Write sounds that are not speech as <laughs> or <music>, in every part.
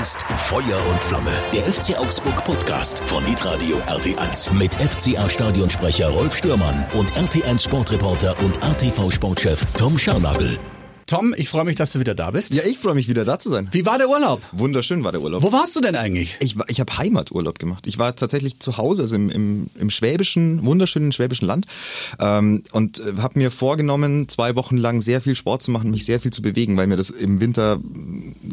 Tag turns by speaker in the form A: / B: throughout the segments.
A: ist Feuer und Flamme. Der FC Augsburg Podcast von Hitradio RT1 mit FCA-Stadionsprecher Rolf Stürmann und RT1 Sportreporter und ATV Sportchef Tom Scharnagel.
B: Tom, ich freue mich, dass du wieder da bist.
C: Ja, ich freue mich wieder da zu sein.
B: Wie war der Urlaub?
C: Wunderschön war der Urlaub.
B: Wo warst du denn eigentlich?
C: Ich, ich habe Heimaturlaub gemacht. Ich war tatsächlich zu Hause, also im, im, im schwäbischen, wunderschönen schwäbischen Land ähm, und äh, habe mir vorgenommen, zwei Wochen lang sehr viel Sport zu machen, mich sehr viel zu bewegen, weil mir das im Winter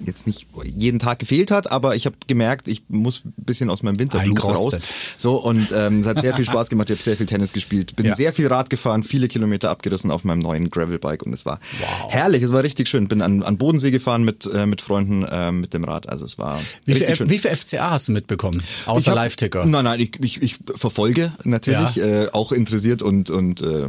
C: jetzt nicht jeden Tag gefehlt hat, aber ich habe gemerkt, ich muss ein bisschen aus meinem Winterblues raus. So und ähm, es hat sehr viel Spaß gemacht. Ich habe sehr viel Tennis gespielt, bin ja. sehr viel Rad gefahren, viele Kilometer abgerissen auf meinem neuen Gravelbike und es war wow. herrlich es war richtig schön. Bin an, an Bodensee gefahren mit, äh, mit Freunden äh, mit dem Rad. Also es war
B: wie
C: richtig
B: viel,
C: schön.
B: Wie viel FCA hast du mitbekommen? Außer Live-Ticker?
C: Nein, nein, ich, ich, ich verfolge natürlich, ja. äh, auch interessiert und, und äh,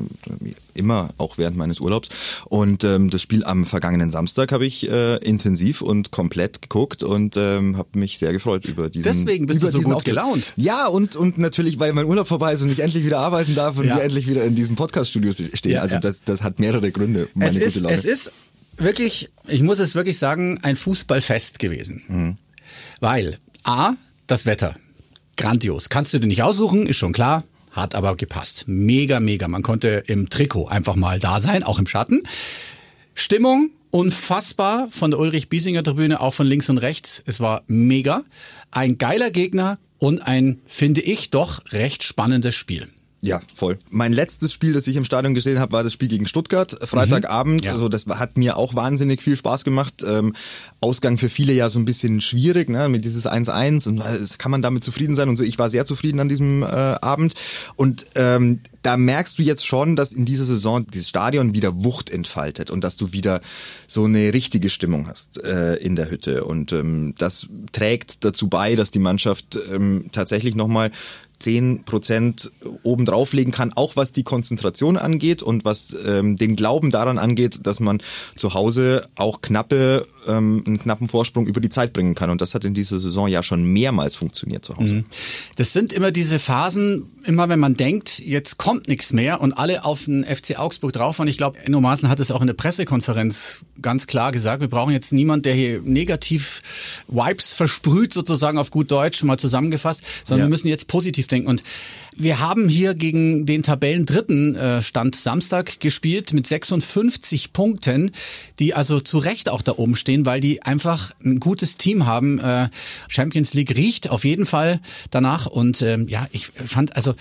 C: immer, auch während meines Urlaubs. Und ähm, das Spiel am vergangenen Samstag habe ich äh, intensiv und komplett geguckt und ähm, habe mich sehr gefreut über diesen
B: Deswegen bist
C: über
B: du so gut Auftritt. gelaunt.
C: Ja, und, und natürlich, weil mein Urlaub vorbei ist und ich endlich wieder arbeiten darf und ja. wir endlich wieder in diesem Podcast-Studio stehen. Ja, also Das, das hat mehrere Gründe,
B: meine es gute ist, Laune. Es ist wirklich, ich muss es wirklich sagen, ein Fußballfest gewesen. Mhm. Weil, A, das Wetter. Grandios. Kannst du dir nicht aussuchen, ist schon klar. Hat aber gepasst. Mega, mega. Man konnte im Trikot einfach mal da sein, auch im Schatten. Stimmung unfassbar von der Ulrich-Biesinger Tribüne, auch von links und rechts. Es war mega. Ein geiler Gegner und ein, finde ich, doch recht spannendes Spiel.
C: Ja, voll. Mein letztes Spiel, das ich im Stadion gesehen habe, war das Spiel gegen Stuttgart, Freitagabend. Mhm, ja. Also das hat mir auch wahnsinnig viel Spaß gemacht. Ähm, Ausgang für viele ja so ein bisschen schwierig, ne, mit dieses 1-1 und äh, kann man damit zufrieden sein und so. Ich war sehr zufrieden an diesem äh, Abend und ähm, da merkst du jetzt schon, dass in dieser Saison dieses Stadion wieder Wucht entfaltet und dass du wieder so eine richtige Stimmung hast äh, in der Hütte und ähm, das trägt dazu bei, dass die Mannschaft ähm, tatsächlich nochmal 10 Prozent oben drauflegen kann, auch was die Konzentration angeht und was ähm, den Glauben daran angeht, dass man zu Hause auch knappe, ähm, einen knappen Vorsprung über die Zeit bringen kann. Und das hat in dieser Saison ja schon mehrmals funktioniert zu Hause. Mhm.
B: Das sind immer diese Phasen, immer wenn man denkt, jetzt kommt nichts mehr und alle auf den FC Augsburg drauf. Und ich glaube, Enno Maaßen hat es auch in der Pressekonferenz ganz klar gesagt, wir brauchen jetzt niemand, der hier negativ Vibes versprüht, sozusagen auf gut Deutsch, mal zusammengefasst, sondern ja. wir müssen jetzt positiv denken. Und wir haben hier gegen den Tabellendritten äh, Stand Samstag gespielt mit 56 Punkten, die also zu Recht auch da oben stehen, weil die einfach ein gutes Team haben. Äh, Champions League riecht auf jeden Fall danach und ähm, ja, ich fand also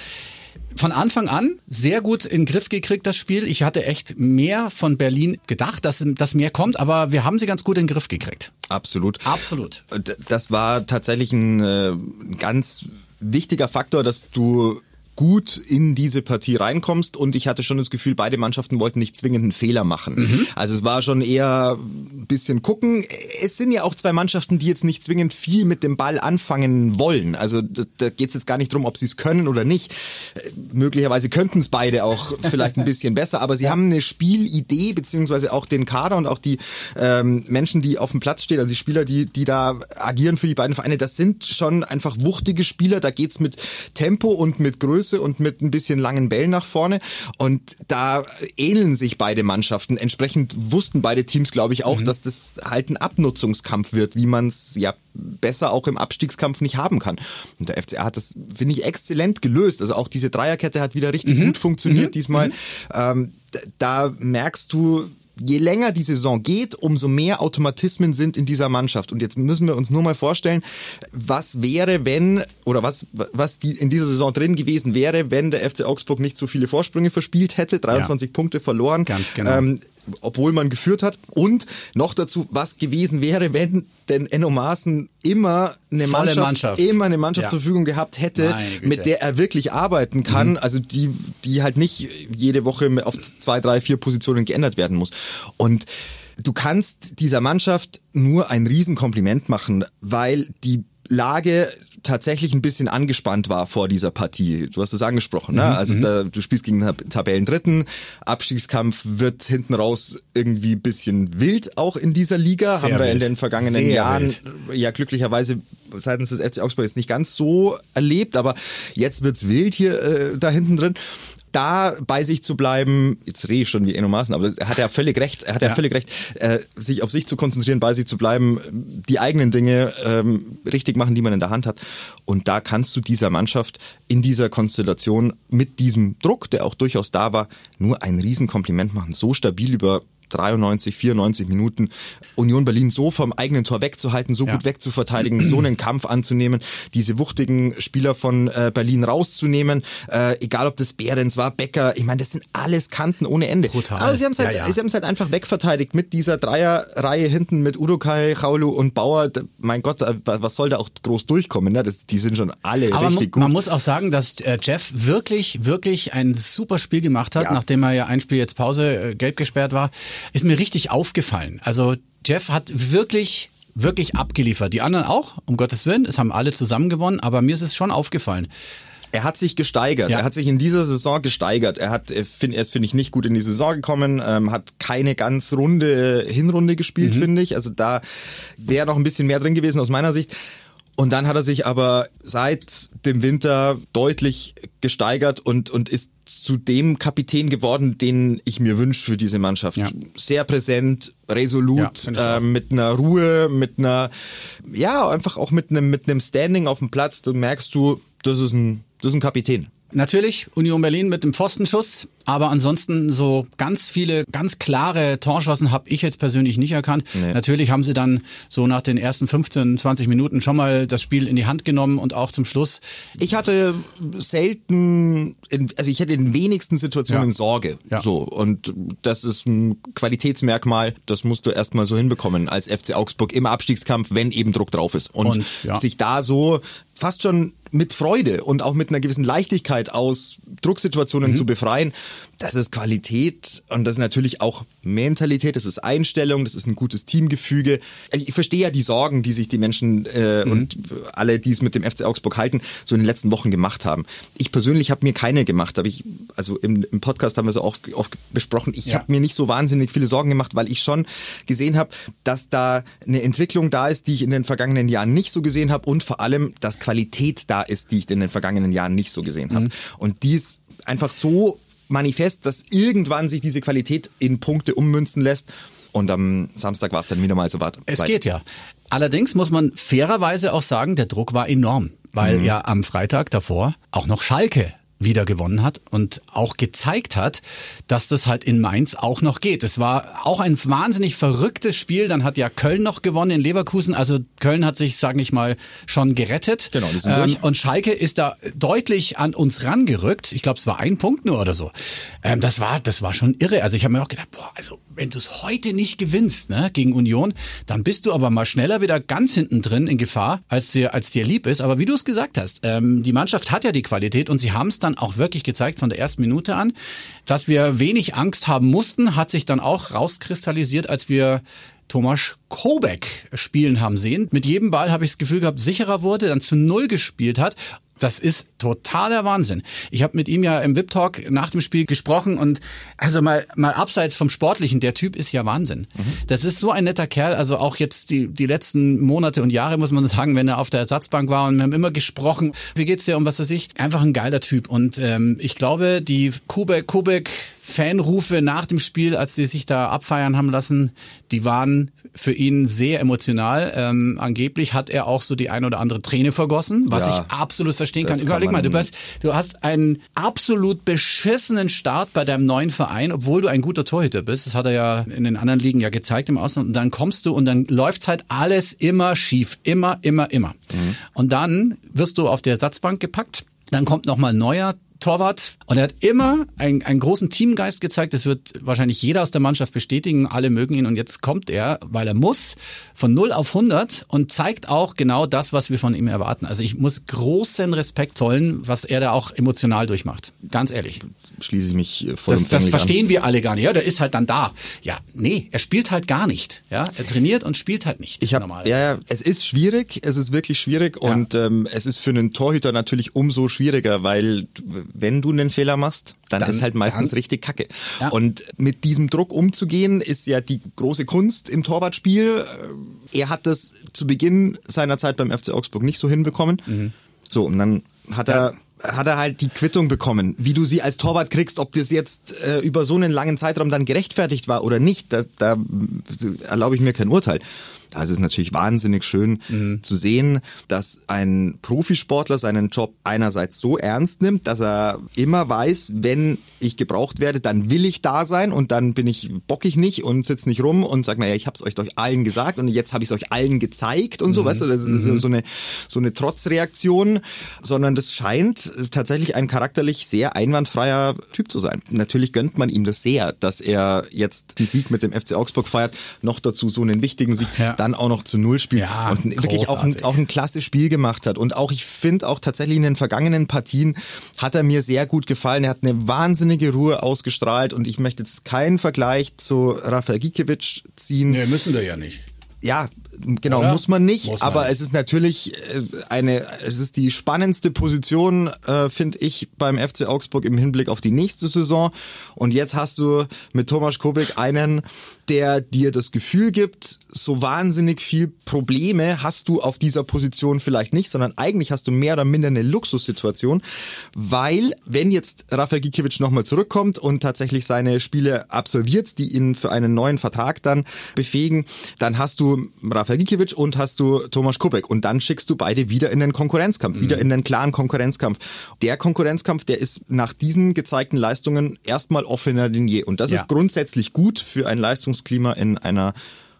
B: von Anfang an sehr gut in den Griff gekriegt, das Spiel. Ich hatte echt mehr von Berlin gedacht, dass, dass mehr kommt, aber wir haben sie ganz gut in den Griff gekriegt.
C: Absolut.
B: Absolut.
C: Das war tatsächlich ein äh, ganz wichtiger Faktor, dass du gut in diese Partie reinkommst und ich hatte schon das Gefühl, beide Mannschaften wollten nicht zwingend einen Fehler machen. Mhm. Also es war schon eher ein bisschen gucken. Es sind ja auch zwei Mannschaften, die jetzt nicht zwingend viel mit dem Ball anfangen wollen. Also da, da geht es jetzt gar nicht drum, ob sie es können oder nicht. Äh, möglicherweise könnten es beide auch <laughs> vielleicht ein bisschen besser, aber sie ja. haben eine Spielidee beziehungsweise auch den Kader und auch die ähm, Menschen, die auf dem Platz stehen, also die Spieler, die, die da agieren für die beiden Vereine, das sind schon einfach wuchtige Spieler. Da geht's mit Tempo und mit Größe Größe und mit ein bisschen langen Bällen nach vorne. Und da ähneln sich beide Mannschaften. Entsprechend wussten beide Teams, glaube ich, auch, mhm. dass das halt ein Abnutzungskampf wird, wie man es ja besser auch im Abstiegskampf nicht haben kann. Und der FCA hat das, finde ich, exzellent gelöst. Also auch diese Dreierkette hat wieder richtig mhm. gut funktioniert mhm. diesmal. Mhm. Ähm, da merkst du, je länger die Saison geht, umso mehr Automatismen sind in dieser Mannschaft. Und jetzt müssen wir uns nur mal vorstellen, was wäre, wenn, oder was, was die in dieser Saison drin gewesen wäre, wenn der FC Augsburg nicht so viele Vorsprünge verspielt hätte, 23 ja. Punkte verloren.
B: Ganz genau. Ähm,
C: obwohl man geführt hat. Und noch dazu, was gewesen wäre, wenn denn Enno Maaßen immer eine Mannschaft, Mannschaft, immer eine Mannschaft ja. zur Verfügung gehabt hätte, mit der er wirklich arbeiten kann, mhm. also die, die halt nicht jede Woche auf zwei, drei, vier Positionen geändert werden muss. Und du kannst dieser Mannschaft nur ein Riesenkompliment machen, weil die Lage tatsächlich ein bisschen angespannt war vor dieser Partie. Du hast es angesprochen, ne? Mhm, also mhm. da, du spielst gegen den Tabellendritten, Abstiegskampf wird hinten raus irgendwie bisschen wild auch in dieser Liga. Sehr Haben wir wild. in den vergangenen Sehr Jahren wild. ja glücklicherweise seitens des FC Augsburg jetzt nicht ganz so erlebt, aber jetzt wird's wild hier äh, da hinten drin. Da bei sich zu bleiben, jetzt rede ich schon wie Enno Maaßen, aber er hat ja völlig recht, er hat ja, ja völlig recht, äh, sich auf sich zu konzentrieren, bei sich zu bleiben, die eigenen Dinge ähm, richtig machen, die man in der Hand hat. Und da kannst du dieser Mannschaft in dieser Konstellation mit diesem Druck, der auch durchaus da war, nur ein Riesenkompliment machen. So stabil über 93, 94 Minuten Union Berlin so vom eigenen Tor wegzuhalten, so ja. gut wegzuverteidigen, so einen Kampf anzunehmen, diese wuchtigen Spieler von äh, Berlin rauszunehmen, äh, egal ob das Behrens war, Becker, ich meine, das sind alles Kanten ohne Ende. Brutal. Aber sie haben es halt, ja, ja. halt einfach wegverteidigt mit dieser Dreierreihe hinten mit Urukai, Chaulu und Bauer. Mein Gott, äh, was soll da auch groß durchkommen? Ne? Das, die sind schon alle Aber richtig gut.
B: Man muss auch sagen, dass äh, Jeff wirklich, wirklich ein super Spiel gemacht hat, nachdem er ja ein Spiel jetzt Pause äh, gelb gesperrt war ist mir richtig aufgefallen. Also Jeff hat wirklich wirklich abgeliefert. Die anderen auch, um Gottes Willen. Es haben alle zusammen gewonnen, aber mir ist es schon aufgefallen.
C: Er hat sich gesteigert. Ja. Er hat sich in dieser Saison gesteigert. Er hat, er ist finde ich nicht gut in die Saison gekommen, ähm, hat keine ganz runde Hinrunde gespielt, mhm. finde ich. Also da wäre noch ein bisschen mehr drin gewesen aus meiner Sicht. Und dann hat er sich aber seit dem Winter deutlich gesteigert und, und ist zu dem Kapitän geworden, den ich mir wünsche für diese Mannschaft. Ja. Sehr präsent, resolut, ja, äh, mit einer Ruhe, mit einer, ja, einfach auch mit einem, mit einem Standing auf dem Platz. Da merkst du, das ist ein, das ist ein Kapitän.
B: Natürlich Union Berlin mit dem Pfostenschuss, aber ansonsten so ganz viele, ganz klare Torschossen habe ich jetzt persönlich nicht erkannt. Nee. Natürlich haben sie dann so nach den ersten 15, 20 Minuten schon mal das Spiel in die Hand genommen und auch zum Schluss.
C: Ich hatte selten, also ich hatte in wenigsten Situationen ja. Sorge. Ja. So und das ist ein Qualitätsmerkmal, das musst du erstmal so hinbekommen als FC Augsburg im Abstiegskampf, wenn eben Druck drauf ist. Und, und ja. sich da so fast schon mit Freude und auch mit einer gewissen Leichtigkeit aus Drucksituationen mhm. zu befreien, das ist Qualität und das ist natürlich auch Mentalität, das ist Einstellung, das ist ein gutes Teamgefüge. Ich verstehe ja die Sorgen, die sich die Menschen äh, mhm. und alle, die es mit dem FC Augsburg halten, so in den letzten Wochen gemacht haben. Ich persönlich habe mir keine gemacht, aber ich, also im, im Podcast haben wir so oft, oft besprochen, ich ja. habe mir nicht so wahnsinnig viele Sorgen gemacht, weil ich schon gesehen habe, dass da eine Entwicklung da ist, die ich in den vergangenen Jahren nicht so gesehen habe und vor allem, dass Qualität da ist, die ich in den vergangenen Jahren nicht so gesehen habe. Mhm. Und dies einfach so manifest, dass irgendwann sich diese Qualität in Punkte ummünzen lässt. Und am Samstag war es dann wieder mal so weit.
B: Es geht ja. Allerdings muss man fairerweise auch sagen, der Druck war enorm, weil mhm. ja am Freitag davor auch noch Schalke wieder gewonnen hat und auch gezeigt hat, dass das halt in Mainz auch noch geht. Es war auch ein wahnsinnig verrücktes Spiel. Dann hat ja Köln noch gewonnen in Leverkusen. Also Köln hat sich, sage ich mal, schon gerettet. Genau, die sind ähm, durch. Und Schalke ist da deutlich an uns rangerückt. Ich glaube, es war ein Punkt nur oder so. Ähm, das war, das war schon irre. Also ich habe mir auch gedacht, boah, also wenn du es heute nicht gewinnst ne, gegen Union, dann bist du aber mal schneller wieder ganz hinten drin in Gefahr, als dir, als dir lieb ist. Aber wie du es gesagt hast, ähm, die Mannschaft hat ja die Qualität und sie haben es dann dann auch wirklich gezeigt von der ersten Minute an. Dass wir wenig Angst haben mussten, hat sich dann auch rauskristallisiert, als wir Thomas Kobeck spielen haben sehen. Mit jedem Ball habe ich das Gefühl gehabt, sicherer wurde, dann zu Null gespielt hat das ist totaler Wahnsinn. Ich habe mit ihm ja im VIP-Talk nach dem Spiel gesprochen und also mal, mal abseits vom Sportlichen, der Typ ist ja Wahnsinn. Mhm. Das ist so ein netter Kerl, also auch jetzt die, die letzten Monate und Jahre, muss man sagen, wenn er auf der Ersatzbank war und wir haben immer gesprochen, wie geht's dir um was weiß ich, einfach ein geiler Typ und ähm, ich glaube, die Kubek, Kubek Fanrufe nach dem Spiel, als sie sich da abfeiern haben lassen, die waren für ihn sehr emotional. Ähm, angeblich hat er auch so die ein oder andere Träne vergossen, was ja, ich absolut verstehen kann. Überleg kann mal, du hast, du hast einen absolut beschissenen Start bei deinem neuen Verein, obwohl du ein guter Torhüter bist. Das hat er ja in den anderen Ligen ja gezeigt im Ausland. Und dann kommst du und dann läuft halt alles immer schief. Immer, immer, immer. Mhm. Und dann wirst du auf der Ersatzbank gepackt. Dann kommt nochmal neuer Torwart. Und er hat immer einen, einen großen Teamgeist gezeigt. Das wird wahrscheinlich jeder aus der Mannschaft bestätigen. Alle mögen ihn. Und jetzt kommt er, weil er muss, von 0 auf 100 und zeigt auch genau das, was wir von ihm erwarten. Also ich muss großen Respekt zollen, was er da auch emotional durchmacht. Ganz ehrlich
C: schließe ich mich äh, voll
B: Das, das verstehen an. wir alle gar nicht. Ja, der ist halt dann da. Ja, nee, er spielt halt gar nicht. Ja, er trainiert und spielt halt nicht.
C: Ich hab. Ja, ja, es ist schwierig. Es ist wirklich schwierig ja. und ähm, es ist für einen Torhüter natürlich umso schwieriger, weil wenn du einen Fehler machst, dann, dann ist halt meistens dann, richtig Kacke. Ja. Und mit diesem Druck umzugehen, ist ja die große Kunst im Torwartspiel. Er hat das zu Beginn seiner Zeit beim FC Augsburg nicht so hinbekommen. Mhm. So, und dann hat er hat er halt die Quittung bekommen. Wie du sie als Torwart kriegst, ob das jetzt äh, über so einen langen Zeitraum dann gerechtfertigt war oder nicht, da, da erlaube ich mir kein Urteil. Da ist es natürlich wahnsinnig schön mhm. zu sehen, dass ein Profisportler seinen Job einerseits so ernst nimmt, dass er immer weiß, wenn ich gebraucht werde, dann will ich da sein und dann bin ich bockig nicht und sitze nicht rum und sage, naja, ich habe es euch euch allen gesagt und jetzt habe ich es euch allen gezeigt und so, mhm. weißt du, das ist mhm. so eine so eine Trotzreaktion, sondern das scheint tatsächlich ein charakterlich sehr einwandfreier Typ zu sein. Natürlich gönnt man ihm das sehr, dass er jetzt den Sieg mit dem FC Augsburg feiert, noch dazu so einen wichtigen Sieg. Ja dann auch noch zu Null spielt ja, und wirklich auch ein, auch ein klasse Spiel gemacht hat. Und auch, ich finde auch tatsächlich in den vergangenen Partien hat er mir sehr gut gefallen. Er hat eine wahnsinnige Ruhe ausgestrahlt und ich möchte jetzt keinen Vergleich zu Rafael Gikiewicz ziehen.
B: Nee, müssen wir ja nicht.
C: Ja, genau, Oder? muss man nicht, muss man aber es ist natürlich äh, eine, es ist die spannendste Position, äh, finde ich, beim FC Augsburg im Hinblick auf die nächste Saison. Und jetzt hast du mit Thomas Kubik einen, der dir das Gefühl gibt, so wahnsinnig viel Probleme hast du auf dieser Position vielleicht nicht, sondern eigentlich hast du mehr oder minder eine Luxussituation, weil wenn jetzt Rafael Gikiewicz nochmal zurückkommt und tatsächlich seine Spiele absolviert, die ihn für einen neuen Vertrag dann befähigen, dann hast du Rafael Gikiewicz und hast du Thomas Kubek und dann schickst du beide wieder in den Konkurrenzkampf, mhm. wieder in den klaren Konkurrenzkampf. Der Konkurrenzkampf, der ist nach diesen gezeigten Leistungen erstmal offener denn je und das ja. ist grundsätzlich gut für ein Leistungs Leistungsklima in einer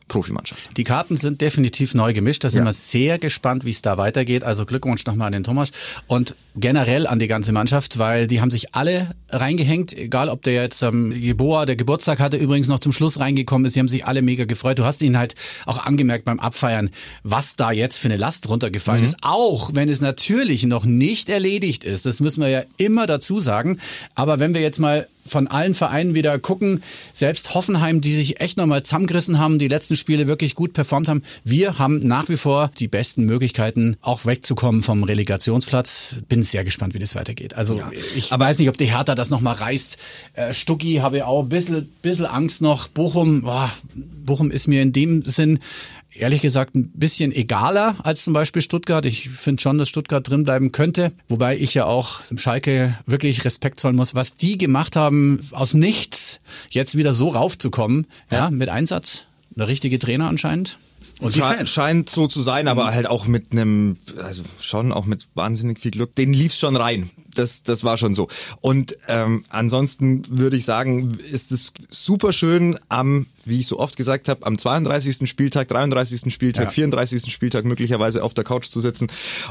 C: Profimannschaft.
B: Die Karten sind definitiv neu gemischt. Da sind ja. wir sehr gespannt, wie es da weitergeht. Also Glückwunsch nochmal an den Thomas und generell an die ganze Mannschaft, weil die haben sich alle reingehängt, egal ob der jetzt ähm, Jeboa, der Geburtstag hatte, übrigens noch zum Schluss reingekommen ist. Die haben sich alle mega gefreut. Du hast ihn halt auch angemerkt beim Abfeiern, was da jetzt für eine Last runtergefallen mhm. ist. Auch wenn es natürlich noch nicht erledigt ist. Das müssen wir ja immer dazu sagen. Aber wenn wir jetzt mal von allen Vereinen wieder gucken. Selbst Hoffenheim, die sich echt nochmal zusammengerissen haben, die letzten Spiele wirklich gut performt haben. Wir haben nach wie vor die besten Möglichkeiten, auch wegzukommen vom Relegationsplatz. Bin sehr gespannt, wie das weitergeht. Also ja, ich weiß nicht, ob die Hertha das nochmal reißt. Äh, Stucki habe ich auch ein bisschen, bisschen Angst noch. Bochum, boah, Bochum ist mir in dem Sinn ehrlich gesagt ein bisschen egaler als zum Beispiel Stuttgart. Ich finde schon, dass Stuttgart drin bleiben könnte. Wobei ich ja auch dem Schalke wirklich Respekt zollen muss, was die gemacht haben, aus nichts jetzt wieder so raufzukommen. Ja, mit Einsatz. Der richtige Trainer anscheinend.
C: Und Sche scheint so zu sein, aber halt auch mit einem, also schon auch mit wahnsinnig viel Glück. Den lief's schon rein. Das, das war schon so. Und ähm, ansonsten würde ich sagen, ist es super schön am wie ich so oft gesagt habe, am 32. Spieltag, 33. Spieltag, ja. 34. Spieltag möglicherweise auf der Couch zu sitzen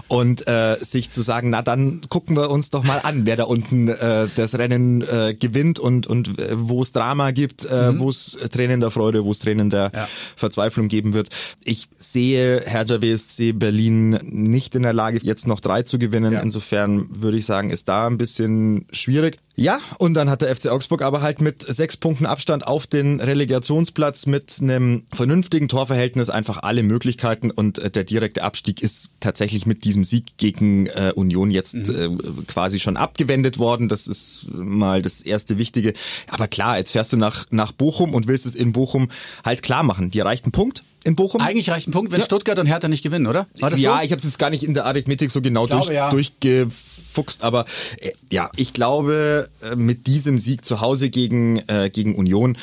C: und äh, sich zu sagen, na dann gucken wir uns doch mal an, wer da unten äh, das Rennen äh, gewinnt und, und äh, wo es Drama gibt, äh, mhm. wo es Tränen der Freude, wo es Tränen der ja. Verzweiflung geben wird. Ich sehe Hertha BSC Berlin nicht in der Lage, jetzt noch drei zu gewinnen. Ja. Insofern würde ich sagen, ist da ein bisschen schwierig. Ja, und dann hat der FC Augsburg aber halt mit sechs Punkten Abstand auf den Relegationsplatz mit einem vernünftigen Torverhältnis einfach alle Möglichkeiten und äh, der direkte Abstieg ist tatsächlich mit diesem Sieg gegen äh, Union jetzt mhm. äh, quasi schon abgewendet worden. Das ist mal das erste Wichtige. Aber klar, jetzt fährst du nach, nach Bochum und willst es in Bochum halt klar machen. Dir reicht ein Punkt in Bochum?
B: Eigentlich reicht ein Punkt, wenn ja. Stuttgart und Hertha nicht gewinnen, oder?
C: ja, so? ich habe es jetzt gar nicht in der Arithmetik so genau glaube, durch, ja. durchgefuchst, aber äh, ja, ich glaube, äh, mit diesem Sieg zu Hause gegen, äh, gegen Union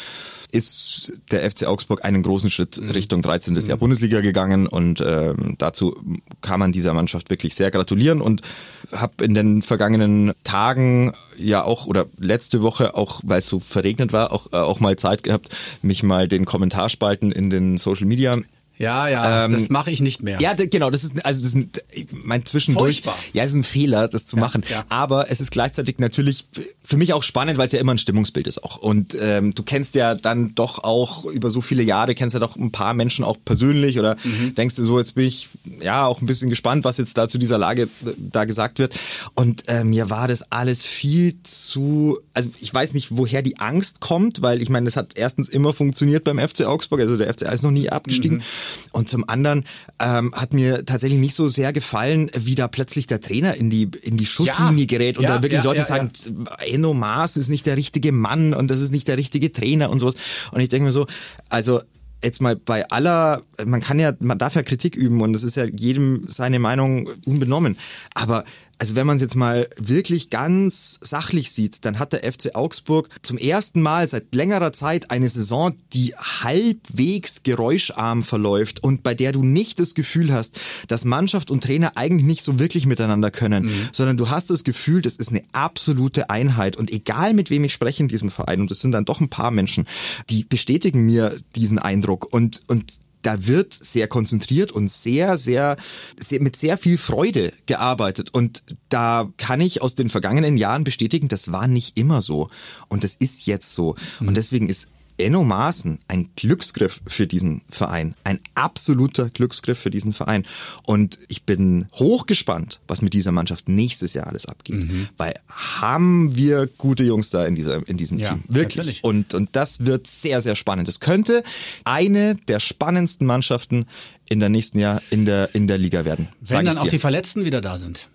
C: ist der FC Augsburg einen großen Schritt mhm. Richtung 13. Mhm. Jahr Bundesliga gegangen und äh, dazu kann man dieser Mannschaft wirklich sehr gratulieren und habe in den vergangenen Tagen ja auch oder letzte Woche auch, weil es so verregnet war, auch, äh, auch mal Zeit gehabt, mich mal den Kommentarspalten in den Social Media
B: ja, ja, ähm, das mache ich nicht mehr.
C: Ja, genau, das ist also das ist mein zwischendurch. Furchtbar. Ja, es ist ein Fehler, das zu ja, machen. Ja. Aber es ist gleichzeitig natürlich für mich auch spannend, weil es ja immer ein Stimmungsbild ist auch. Und ähm, du kennst ja dann doch auch über so viele Jahre kennst ja doch ein paar Menschen auch persönlich oder mhm. denkst du so, jetzt bin ich ja auch ein bisschen gespannt, was jetzt da zu dieser Lage äh, da gesagt wird. Und äh, mir war das alles viel zu, also ich weiß nicht, woher die Angst kommt, weil ich meine, das hat erstens immer funktioniert beim FC Augsburg, also der FCA ist noch nie abgestiegen. Mhm. Und zum anderen ähm, hat mir tatsächlich nicht so sehr gefallen, wie da plötzlich der Trainer in die, in die Schusslinie ja, gerät und ja, da wirklich ja, Leute sagen, Enno Maas ist nicht der richtige Mann und das ist nicht der richtige Trainer und sowas. Und ich denke mir so, also jetzt mal bei aller, man kann ja, man darf ja Kritik üben und es ist ja jedem seine Meinung unbenommen. Aber also wenn man es jetzt mal wirklich ganz sachlich sieht, dann hat der FC Augsburg zum ersten Mal seit längerer Zeit eine Saison, die halbwegs geräuscharm verläuft und bei der du nicht das Gefühl hast, dass Mannschaft und Trainer eigentlich nicht so wirklich miteinander können, mhm. sondern du hast das Gefühl, das ist eine absolute Einheit und egal mit wem ich spreche in diesem Verein und es sind dann doch ein paar Menschen, die bestätigen mir diesen Eindruck und und da wird sehr konzentriert und sehr, sehr, sehr, mit sehr viel Freude gearbeitet. Und da kann ich aus den vergangenen Jahren bestätigen, das war nicht immer so. Und das ist jetzt so. Und deswegen ist Enno Maaßen ein Glücksgriff für diesen Verein. Ein absoluter Glücksgriff für diesen Verein. Und ich bin hochgespannt, was mit dieser Mannschaft nächstes Jahr alles abgeht. Mhm. Weil haben wir gute Jungs da in, dieser, in diesem ja, Team. Wirklich. Natürlich. Und, und das wird sehr, sehr spannend. Es könnte eine der spannendsten Mannschaften in der nächsten Jahr in der, in der Liga werden.
B: Wenn dann auch die Verletzten wieder da sind.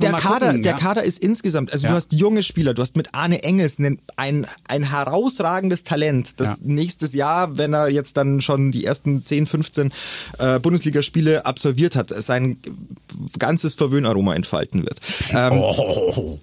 C: Der Kader, gucken, der ja. Kader ist insgesamt, also ja. du hast junge Spieler, du hast mit Arne Engels ein, ein, ein herausragendes Talent, das ja. nächstes Jahr, wenn er jetzt dann schon die ersten 10, 15 äh, Bundesligaspiele absolviert hat, sein ganzes Verwöhnaroma entfalten wird.
B: Ähm, oh,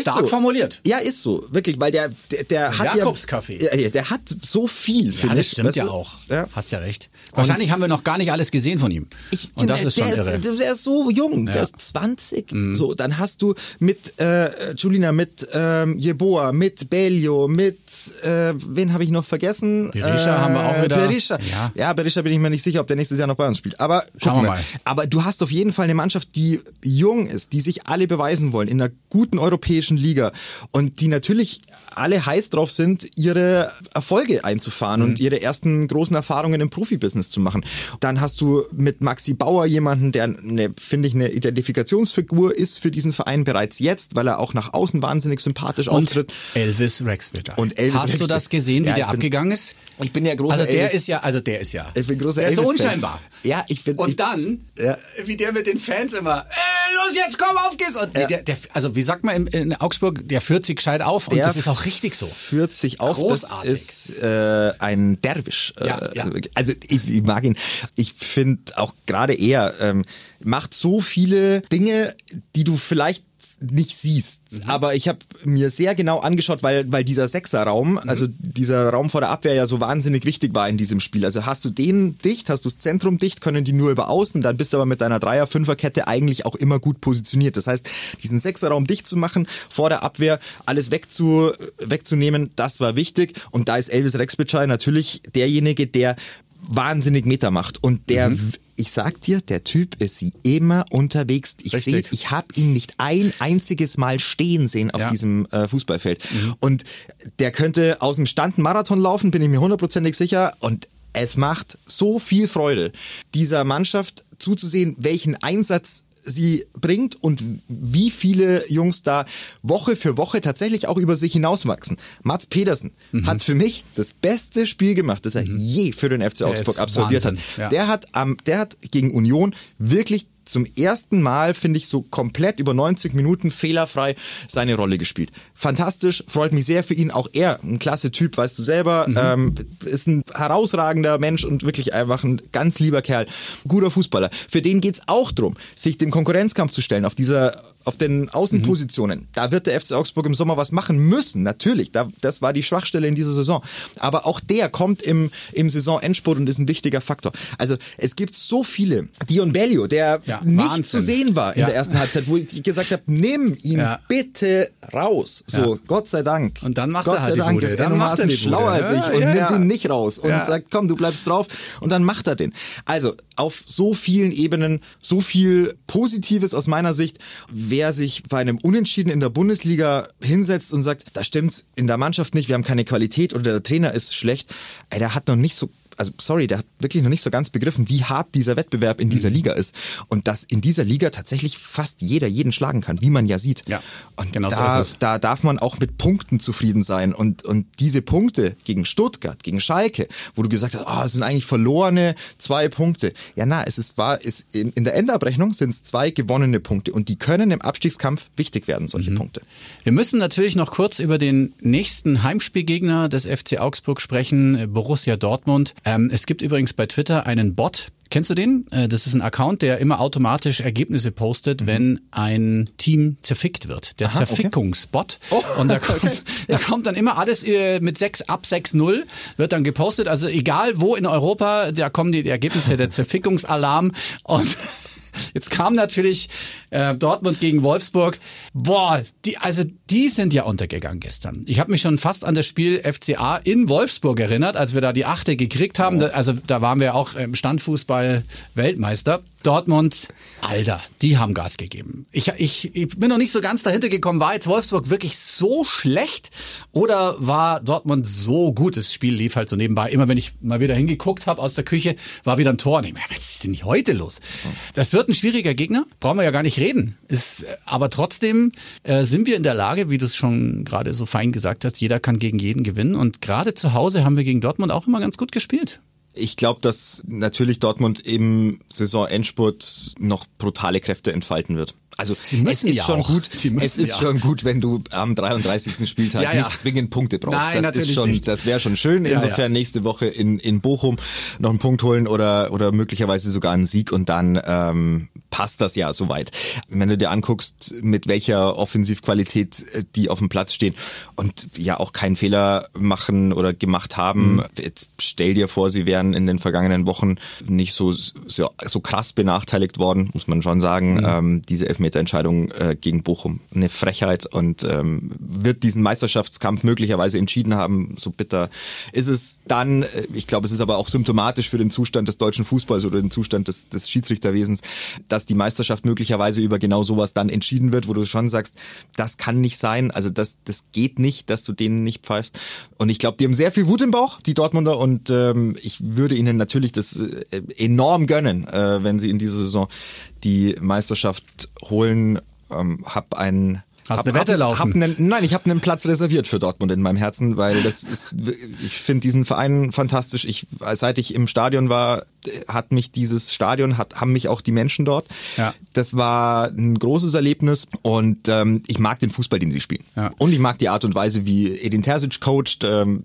B: stark
C: so.
B: formuliert.
C: Ja, ist so, wirklich, weil der, der, der hat
B: ja,
C: der hat so viel,
B: für ja, das stimmt ja auch. Hast ja recht. Wahrscheinlich Und haben wir noch gar nicht alles gesehen von ihm.
C: Ich, Und das ist schon irre. Ist, der ist so jung, der ist 20. Mhm. So, dann hast du mit äh, Julina, mit ähm, Jeboa, mit Belio, mit äh, wen habe ich noch vergessen?
B: Berisha äh, haben wir auch wieder.
C: Berisha. Ja. ja, Berisha bin ich mir nicht sicher, ob der nächstes Jahr noch bei uns spielt. Aber
B: Schauen wir mal.
C: Aber du hast auf jeden Fall eine Mannschaft, die jung ist, die sich alle beweisen wollen in einer guten europäischen Liga und die natürlich alle heiß drauf sind, ihre Erfolge einzufahren mhm. und ihre ersten großen Erfahrungen im Profibusiness zu machen. Dann hast du mit Maxi Bauer jemanden, der eine, finde ich, eine Identifikationsfigur ist für diesen Verein bereits jetzt, weil er auch nach außen wahnsinnig sympathisch
B: und
C: auftritt.
B: Elvis Rexwitcher.
C: Und Elvis
B: Hast du das gesehen, wie ja, der abgegangen ist?
C: Ich bin ja großer
B: Also der
C: Elvis,
B: ist ja, also der ist ja.
C: Ich bin großer
B: der
C: Elvis.
B: ist so unscheinbar.
C: Ja, ich bin.
B: Und
C: ich,
B: dann,
C: ja.
B: wie der mit den Fans immer, ey, los jetzt, komm, auf geht's. Und ja. der, der, also wie sagt man in, in Augsburg, der führt sich gescheit auf und der das ist auch richtig so.
C: Führt sich auf. Großartig. Das ist äh, ein Derwisch.
B: Ja, äh, ja.
C: Also ich, ich mag ihn. Ich finde auch gerade er ähm, macht so viele Dinge, die du vielleicht nicht siehst. Mhm. Aber ich habe mir sehr genau angeschaut, weil, weil dieser Sechserraum, mhm. also dieser Raum vor der Abwehr ja so wahnsinnig wichtig war in diesem Spiel. Also hast du den dicht, hast du das Zentrum dicht, können die nur über außen, dann bist du aber mit deiner Dreier-Fünfer-Kette eigentlich auch immer gut positioniert. Das heißt, diesen Sechserraum dicht zu machen, vor der Abwehr alles wegzu, wegzunehmen, das war wichtig. Und da ist Elvis Rexbitschei natürlich derjenige, der wahnsinnig Meter macht und der mhm. ich sag dir, der Typ ist immer unterwegs. Ich sehe, ich habe ihn nicht ein einziges Mal stehen sehen auf ja. diesem äh, Fußballfeld mhm. und der könnte aus dem Stand einen Marathon laufen, bin ich mir hundertprozentig sicher und es macht so viel Freude, dieser Mannschaft zuzusehen, welchen Einsatz sie bringt und wie viele Jungs da Woche für Woche tatsächlich auch über sich hinauswachsen. Mats Pedersen mhm. hat für mich das beste Spiel gemacht, das er mhm. je für den FC Augsburg absolviert Wahnsinn. hat. Ja. Der hat am, der hat gegen Union wirklich zum ersten Mal, finde ich, so komplett über 90 Minuten fehlerfrei seine Rolle gespielt. Fantastisch, freut mich sehr für ihn. Auch er, ein klasse Typ, weißt du selber, mhm. ähm, ist ein herausragender Mensch und wirklich einfach ein ganz lieber Kerl. Guter Fußballer. Für den geht's auch drum, sich dem Konkurrenzkampf zu stellen auf dieser, auf den Außenpositionen. Mhm. Da wird der FC Augsburg im Sommer was machen müssen, natürlich. Da, das war die Schwachstelle in dieser Saison. Aber auch der kommt im, im Saisonendspurt und ist ein wichtiger Faktor. Also es gibt so viele. Dion Bellio, der ja nicht Wahnsinn. zu sehen war in ja. der ersten Halbzeit, wo ich gesagt habe, nimm ihn ja. bitte raus. So. Gott sei Dank.
B: Und dann macht
C: Gott
B: er halt
C: sei Dank
B: die
C: ist er
B: macht
C: schlauer als ich und nimmt ihn nicht raus und sagt, komm, du bleibst drauf und dann macht er den. Also, auf so vielen Ebenen, so viel Positives aus meiner Sicht, wer sich bei einem Unentschieden in der Bundesliga hinsetzt und sagt, da stimmt's in der Mannschaft nicht, wir haben keine Qualität oder der Trainer ist schlecht, ey, der hat noch nicht so also sorry, der hat wirklich noch nicht so ganz begriffen, wie hart dieser Wettbewerb in dieser mhm. Liga ist. Und dass in dieser Liga tatsächlich fast jeder jeden schlagen kann, wie man ja sieht.
B: Ja,
C: und genau da, so ist es. da darf man auch mit Punkten zufrieden sein. Und, und diese Punkte gegen Stuttgart, gegen Schalke, wo du gesagt hast, oh, es sind eigentlich verlorene zwei Punkte. Ja, na, es ist wahr, es, in, in der Endabrechnung sind es zwei gewonnene Punkte und die können im Abstiegskampf wichtig werden, solche mhm. Punkte.
B: Wir müssen natürlich noch kurz über den nächsten Heimspielgegner des FC Augsburg sprechen, Borussia Dortmund. Ähm, es gibt übrigens bei Twitter einen Bot, Kennst du den? Äh, das ist ein Account, der immer automatisch Ergebnisse postet, mhm. wenn ein Team zerfickt wird. Der Aha, Zerfickungsbot. Okay. Oh, und da <laughs> kommt, okay. da kommt dann immer alles äh, mit 6 ab 6-0, wird dann gepostet. Also egal wo in Europa, da kommen die Ergebnisse der <laughs> Zerfickungsalarm und <laughs> Jetzt kam natürlich äh, Dortmund gegen Wolfsburg. Boah, die, also die sind ja untergegangen gestern. Ich habe mich schon fast an das Spiel FCA in Wolfsburg erinnert, als wir da die Achte gekriegt haben. Oh. Also da waren wir auch im Standfußball Weltmeister. Dortmund, Alter, die haben Gas gegeben. Ich, ich, ich bin noch nicht so ganz dahinter gekommen, war jetzt Wolfsburg wirklich so schlecht oder war Dortmund so gut? Das Spiel lief halt so nebenbei. Immer wenn ich mal wieder hingeguckt habe aus der Küche, war wieder ein Tor. Und ich meine, was ist denn heute los? Das wird ein schwieriger Gegner, brauchen wir ja gar nicht reden. Ist, aber trotzdem äh, sind wir in der Lage, wie du es schon gerade so fein gesagt hast, jeder kann gegen jeden gewinnen. Und gerade zu Hause haben wir gegen Dortmund auch immer ganz gut gespielt.
C: Ich glaube, dass natürlich Dortmund im Saisonendspurt noch brutale Kräfte entfalten wird. Also es ist ja schon auch. gut. es ist ja. schon gut, wenn du am 33. Spieltag ja, ja. nicht zwingend Punkte brauchst. Nein, das ist schon, nicht. das wäre schon schön. Insofern nächste Woche in, in Bochum noch einen Punkt holen oder oder möglicherweise sogar einen Sieg und dann ähm, passt das ja soweit. Wenn du dir anguckst, mit welcher Offensivqualität äh, die auf dem Platz stehen und ja auch keinen Fehler machen oder gemacht haben. Mhm. Jetzt stell dir vor, sie wären in den vergangenen Wochen nicht so so, so krass benachteiligt worden, muss man schon sagen. Mhm. Ähm, diese Elfmeter Elfmeterentscheidung äh, gegen Bochum. Eine Frechheit und ähm, wird diesen Meisterschaftskampf möglicherweise entschieden haben. So bitter ist es dann. Ich glaube, es ist aber auch symptomatisch für den Zustand des deutschen Fußballs oder den Zustand des, des Schiedsrichterwesens, dass die Meisterschaft möglicherweise über genau sowas dann entschieden wird, wo du schon sagst, das kann nicht sein. Also das, das geht nicht, dass du denen nicht pfeifst. Und ich glaube, die haben sehr viel Wut im Bauch, die Dortmunder, und ähm, ich würde ihnen natürlich das äh, enorm gönnen, äh, wenn sie in dieser Saison die Meisterschaft holen. Ähm, hab einen
B: Hast hab, eine Wette hab, laufen?
C: Hab einen, nein, ich habe einen Platz reserviert für Dortmund in meinem Herzen, weil das ist, ich finde diesen Verein fantastisch. Ich, seit ich im Stadion war, hat mich dieses Stadion, hat, haben mich auch die Menschen dort. Ja. Das war ein großes Erlebnis und ähm, ich mag den Fußball, den sie spielen. Ja. Und ich mag die Art und Weise, wie Edin Terzic coacht. Ähm,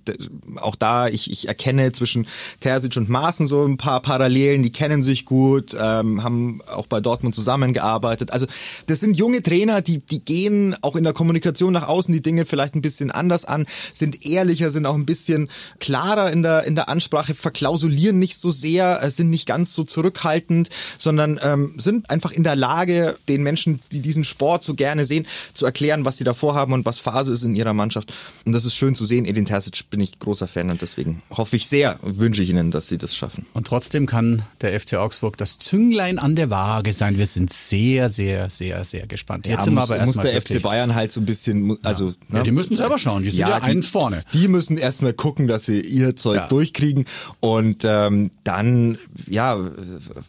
C: auch da, ich, ich erkenne zwischen Terzic und Maaßen so ein paar Parallelen. Die kennen sich gut, ähm, haben auch bei Dortmund zusammengearbeitet. Also das sind junge Trainer, die, die gehen auch in der Kommunikation nach außen die Dinge vielleicht ein bisschen anders an, sind ehrlicher, sind auch ein bisschen klarer in der, in der Ansprache, verklausulieren nicht so sehr äh, sind nicht ganz so zurückhaltend, sondern ähm, sind einfach in der Lage, den Menschen, die diesen Sport so gerne sehen, zu erklären, was sie da vorhaben und was Phase ist in ihrer Mannschaft. Und das ist schön zu sehen. Edin Terzic bin ich großer Fan und deswegen hoffe ich sehr, wünsche ich Ihnen, dass Sie das schaffen.
B: Und trotzdem kann der FC Augsburg das Zünglein an der Waage sein. Wir sind sehr, sehr, sehr, sehr gespannt.
C: Jetzt ja, sind muss, wir aber muss der FC Bayern halt so ein bisschen, also. Ja,
B: ne? ja die müssen selber schauen. Die sind ja, ja einen vorne.
C: Die müssen erstmal gucken, dass sie ihr Zeug durchkriegen und ähm, dann ja,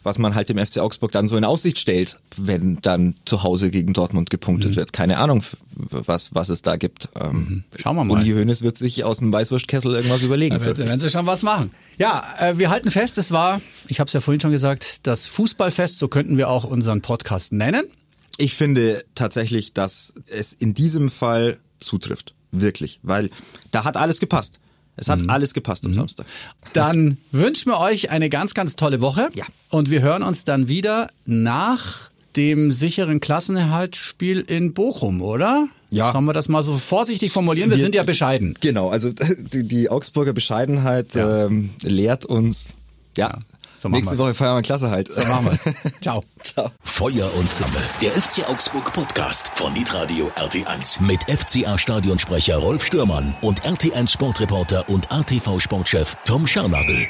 C: was man halt dem FC Augsburg dann so in Aussicht stellt, wenn dann zu Hause gegen Dortmund gepunktet mhm. wird. Keine Ahnung, was, was es da gibt. Ähm,
B: mhm. Schauen wir mal.
C: Uli Hoeneß wird sich aus dem Weißwurstkessel irgendwas überlegen.
B: Da werden sie schon was machen. Ja, äh, wir halten fest, es war, ich habe es ja vorhin schon gesagt, das Fußballfest, so könnten wir auch unseren Podcast nennen.
C: Ich finde tatsächlich, dass es in diesem Fall zutrifft. Wirklich. Weil da hat alles gepasst. Es hat mhm. alles gepasst am mhm. Samstag.
B: Dann wünschen wir euch eine ganz, ganz tolle Woche.
C: Ja.
B: Und wir hören uns dann wieder nach dem sicheren Klassenerhaltsspiel in Bochum, oder? Ja. Sollen wir das mal so vorsichtig formulieren? Wir, wir sind ja bescheiden.
C: Genau, also <laughs> die, die Augsburger Bescheidenheit ja. ähm, lehrt uns, ja, ja. So Nächste Woche feiern wir Klasse halt.
B: So machen wir's. <laughs> Ciao.
A: Ciao. Feuer und Flamme. Der FC Augsburg Podcast von Nitradio RT1 mit FCA Stadionsprecher Rolf Stürmann und RT1 Sportreporter und ATV Sportchef Tom Scharnagel.